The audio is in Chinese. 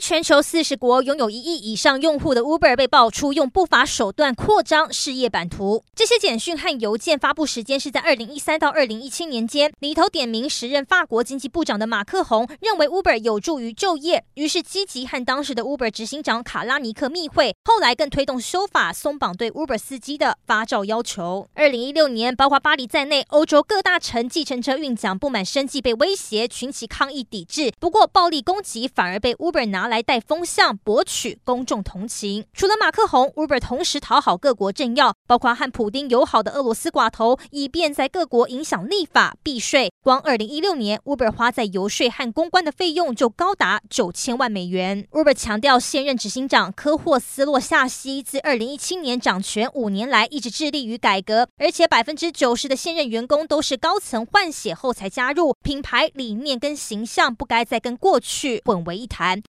全球四十国拥有一亿以上用户的 Uber 被爆出用不法手段扩张事业版图。这些简讯和邮件发布时间是在二零一三到二零一七年间。里头点名时任法国经济部长的马克宏认为 Uber 有助于就业，于是积极和当时的 Uber 执行长卡拉尼克密会。后来更推动修法松绑对 Uber 司机的发照要求。二零一六年，包括巴黎在内，欧洲各大城计程车运奖不满生计被威胁，群起抗议抵制。不过暴力攻击反而被 Uber 拿来带风向，博取公众同情。除了马克宏，Uber 同时讨好各国政要，包括和普丁友好的俄罗斯寡头，以便在各国影响立法避税。光二零一六年，Uber 花在游说和公关的费用就高达九千万美元。Uber 强调，现任执行长科霍斯洛夏西自二零一七年掌权五年来，一直致力于改革，而且百分之九十的现任员工都是高层换血后才加入。品牌理念跟形象不该再跟过去混为一谈。